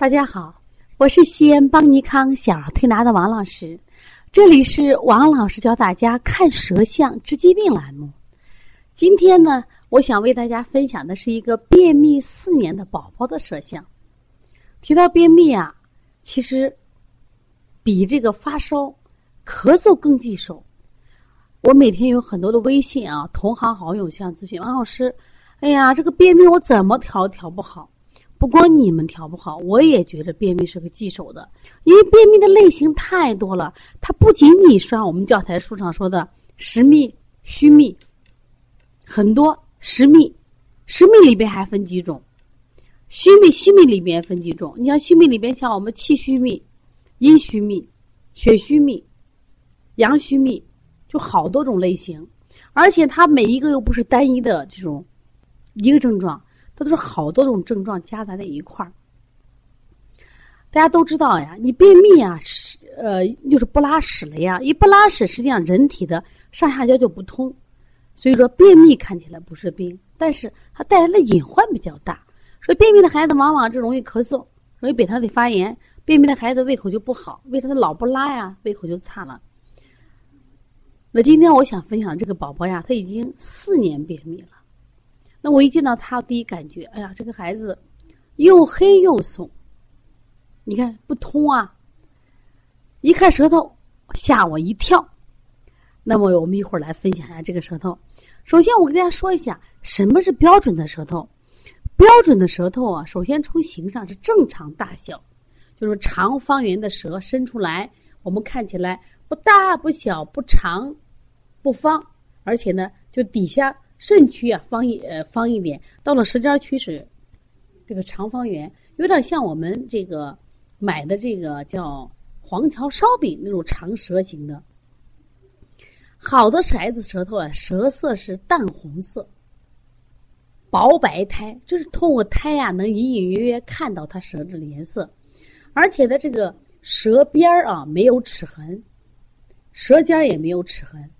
大家好，我是西安邦尼康小儿推拿的王老师，这里是王老师教大家看舌象治疾病栏目。今天呢，我想为大家分享的是一个便秘四年的宝宝的舌象。提到便秘啊，其实比这个发烧、咳嗽更棘手。我每天有很多的微信啊，同行好友向咨询王老师，哎呀，这个便秘我怎么调调不好？不光你们调不好，我也觉得便秘是个棘手的，因为便秘的类型太多了。它不仅仅说我们教材书上说的实秘、虚秘，很多实秘，实秘里边还分几种，虚秘、虚秘里边分几种。你像虚秘里边，像我们气虚秘、阴虚秘、血虚秘、阳虚秘，就好多种类型，而且它每一个又不是单一的这种一个症状。它都是好多种症状夹杂在一块儿。大家都知道呀，你便秘啊，是呃，就是不拉屎了呀。一不拉屎，实际上人体的上下焦就不通，所以说便秘看起来不是病，但是它带来的隐患比较大。所以便秘的孩子往往就容易咳嗽，容易扁桃体发炎。便秘的孩子胃口就不好，为啥他老不拉呀？胃口就差了。那今天我想分享这个宝宝呀，他已经四年便秘了。那我一见到他，第一感觉，哎呀，这个孩子又黑又怂，你看不通啊！一看舌头，吓我一跳。那么我们一会儿来分享一下这个舌头。首先，我跟大家说一下什么是标准的舌头。标准的舌头啊，首先从形上是正常大小，就是长方圆的舌伸出来，我们看起来不大不小，不长不方，而且呢，就底下。肾区啊，方一呃方一点，到了舌尖区是这个长方圆，有点像我们这个买的这个叫黄桥烧饼那种长舌型的。好的孩子舌头啊，舌色是淡红色，薄白苔，就是通过苔呀能隐隐约约看到它舌质的颜色，而且它这个舌边儿啊没有齿痕，舌尖也没有齿痕。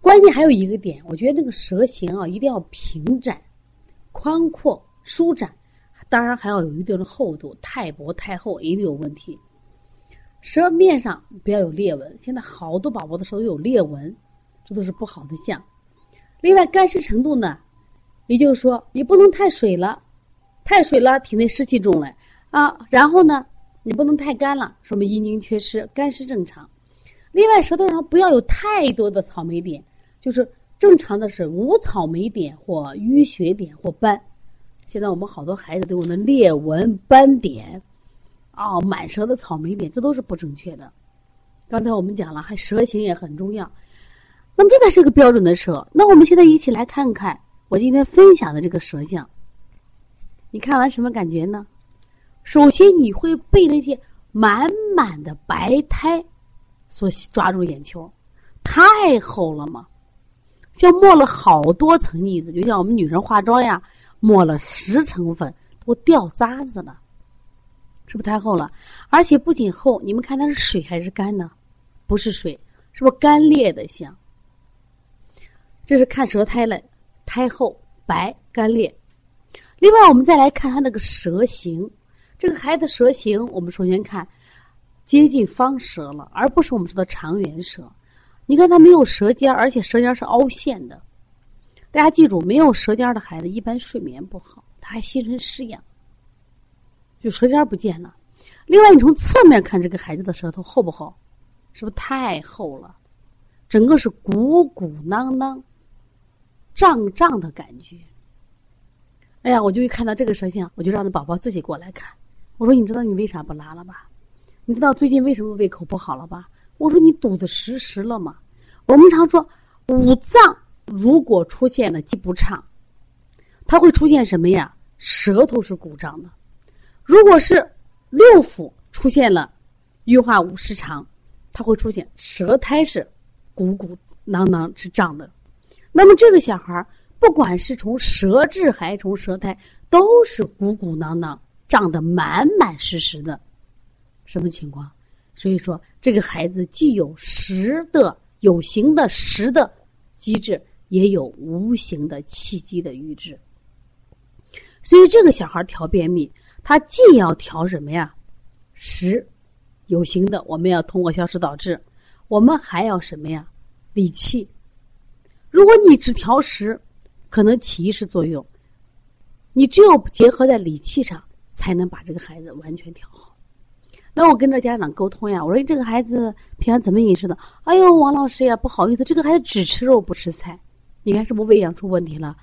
关键还有一个点，我觉得那个舌形啊，一定要平展、宽阔、舒展，当然还要有一定的厚度，太薄太厚一定有问题。舌面上不要有裂纹，现在好多宝宝的舌头有裂纹，这都是不好的象。另外，干湿程度呢，也就是说，你不能太水了，太水了，体内湿气重了啊。然后呢，你不能太干了，说明阴经缺失，干湿正常。另外，舌头上不要有太多的草莓点。就是正常的是无草莓点或淤血点或斑，现在我们好多孩子都有那裂纹斑点，啊，满舌的草莓点，这都是不正确的。刚才我们讲了，还舌形也很重要。那么这才是个标准的舌。那我们现在一起来看看我今天分享的这个舌象。你看完什么感觉呢？首先你会被那些满满的白苔所抓住眼球，太厚了嘛？就抹了好多层腻子，就像我们女人化妆呀，抹了十层粉都掉渣子了，是不是太厚了？而且不仅厚，你们看它是水还是干呢？不是水，是不是干裂的像？这是看舌苔了，苔厚白干裂。另外，我们再来看它那个舌形，这个孩子舌形，我们首先看接近方舌了，而不是我们说的长圆舌。你看他没有舌尖，而且舌尖是凹陷的。大家记住，没有舌尖的孩子一般睡眠不好，他还心神失养，就舌尖不见了。另外，你从侧面看这个孩子的舌头厚不厚？是不是太厚了？整个是鼓鼓囊囊、胀胀的感觉。哎呀，我就一看到这个舌象，我就让那宝宝自己过来看。我说：“你知道你为啥不拉了吧？你知道最近为什么胃口不好了吧？”我说你堵得实实了吗？我们常说五脏如果出现了气不畅，它会出现什么呀？舌头是鼓胀的。如果是六腑出现了运化五失常，它会出现舌苔是鼓鼓囊囊是胀的。那么这个小孩不管是从舌质还是从舌苔，都是鼓鼓囊囊胀得满满实实的，什么情况？所以说，这个孩子既有实的有形的实的机制，也有无形的气机的瘀滞。所以这个小孩调便秘，他既要调什么呀？食，有形的，我们要通过消食导致；我们还要什么呀？理气。如果你只调食，可能起一时作用。你只有结合在理气上，才能把这个孩子完全调好。那我跟这家长沟通呀，我说你这个孩子平常怎么饮食的？哎呦，王老师呀，不好意思，这个孩子只吃肉不吃菜，你看是不是喂养出问题了？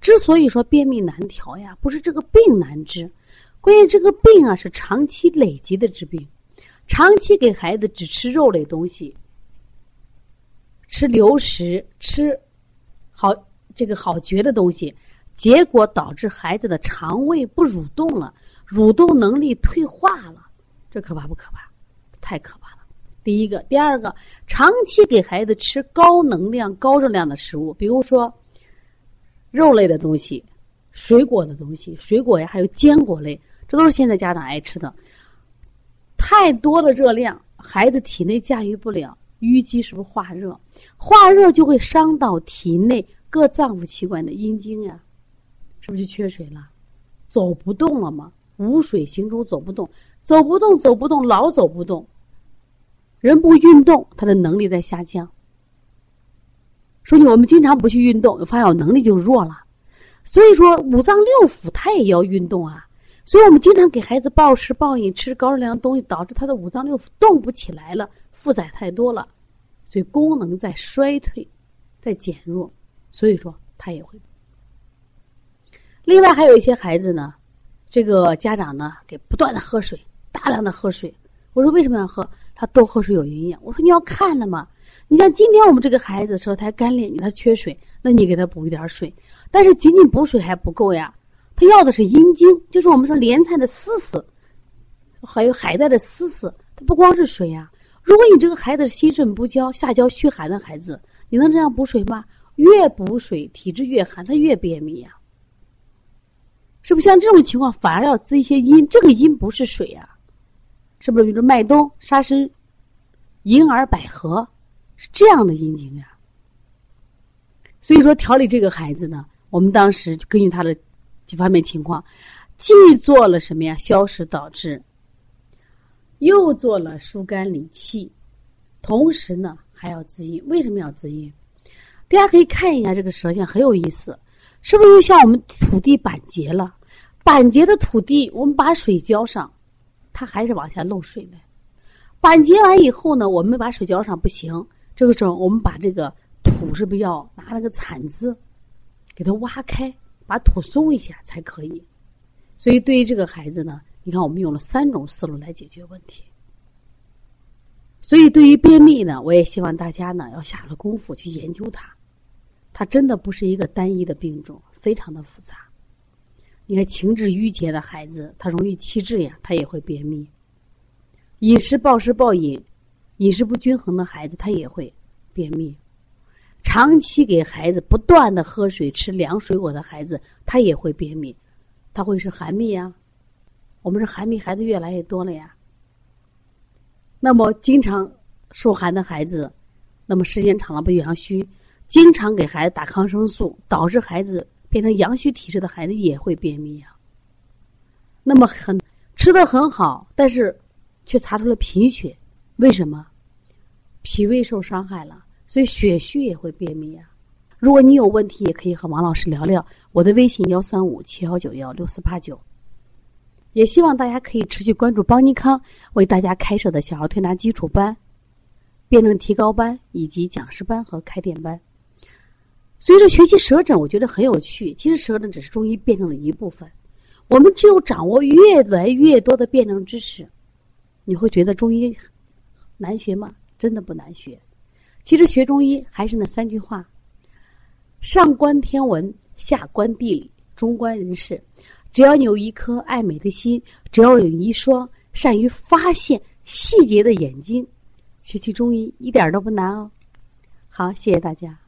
之所以说便秘难调呀，不是这个病难治，关键这个病啊是长期累积的治病，长期给孩子只吃肉类东西，吃流食，吃好这个好嚼的东西，结果导致孩子的肠胃不蠕动了，蠕动能力退化了，这可怕不可怕？太可怕了！第一个，第二个，长期给孩子吃高能量、高热量的食物，比如说。肉类的东西，水果的东西，水果呀，还有坚果类，这都是现在家长爱吃的。太多的热量，孩子体内驾驭不了，淤积是不是化热？化热就会伤到体内各脏腑器官的阴经呀，是不是就缺水了？走不动了吗？无水行走，走不动，走不动，走不动，老走不动。人不运动，他的能力在下降。说你我们经常不去运动，发现我能力就弱了。所以说五脏六腑它也要运动啊。所以我们经常给孩子暴食暴饮，吃高热量的东西，导致他的五脏六腑动不起来了，负载太多了，所以功能在衰退，在减弱。所以说他也会。另外还有一些孩子呢，这个家长呢给不断的喝水，大量的喝水。我说为什么要喝？他多喝水有营养。我说你要看了嘛？你像今天我们这个孩子舌苔干裂，他缺水，那你给他补一点水。但是仅仅补水还不够呀，他要的是阴精，就是我们说莲菜的丝丝，还有海带的丝丝，它不光是水呀。如果你这个孩子心肾不交、下焦虚寒的孩子，你能这样补水吗？越补水，体质越寒，他越便秘呀。是不是像这种情况，反而要滋一些阴？这个阴不是水呀，是不是？比如说麦冬、沙参、银耳、百合。是这样的阴经呀，所以说调理这个孩子呢，我们当时就根据他的几方面情况，既做了什么呀消食导致，又做了疏肝理气，同时呢还要滋阴。为什么要滋阴？大家可以看一下这个舌象，很有意思，是不是又像我们土地板结了？板结的土地，我们把水浇上，它还是往下漏水的。板结完以后呢，我们把水浇上不行。这个时候，我们把这个土是不是要拿那个铲子给它挖开，把土松一下才可以。所以，对于这个孩子呢，你看我们用了三种思路来解决问题。所以，对于便秘呢，我也希望大家呢要下了功夫去研究它。它真的不是一个单一的病种，非常的复杂。你看，情志郁结的孩子，他容易气滞呀，他也会便秘。饮食暴食暴饮。饮食不均衡的孩子，他也会便秘；长期给孩子不断的喝水、吃凉水果的孩子，他也会便秘。他会是寒秘呀？我们说寒秘孩子越来越多了呀。那么经常受寒的孩子，那么时间长了不阳虚，经常给孩子打抗生素，导致孩子变成阳虚体质的孩子也会便秘呀。那么很吃的很好，但是却查出了贫血，为什么？脾胃受伤害了，所以血虚也会便秘啊。如果你有问题，也可以和王老师聊聊。我的微信幺三五七幺九幺六四八九。也希望大家可以持续关注邦尼康为大家开设的小儿推拿基础班、辩证提高班以及讲师班和开店班。随着学习舌诊，我觉得很有趣。其实舌诊只是中医辩证的一部分。我们只有掌握越来越多的辩证知识，你会觉得中医难学吗？真的不难学，其实学中医还是那三句话：上观天文，下观地理，中观人事。只要你有一颗爱美的心，只要有一双善于发现细节的眼睛，学习中医一点都不难哦。好，谢谢大家。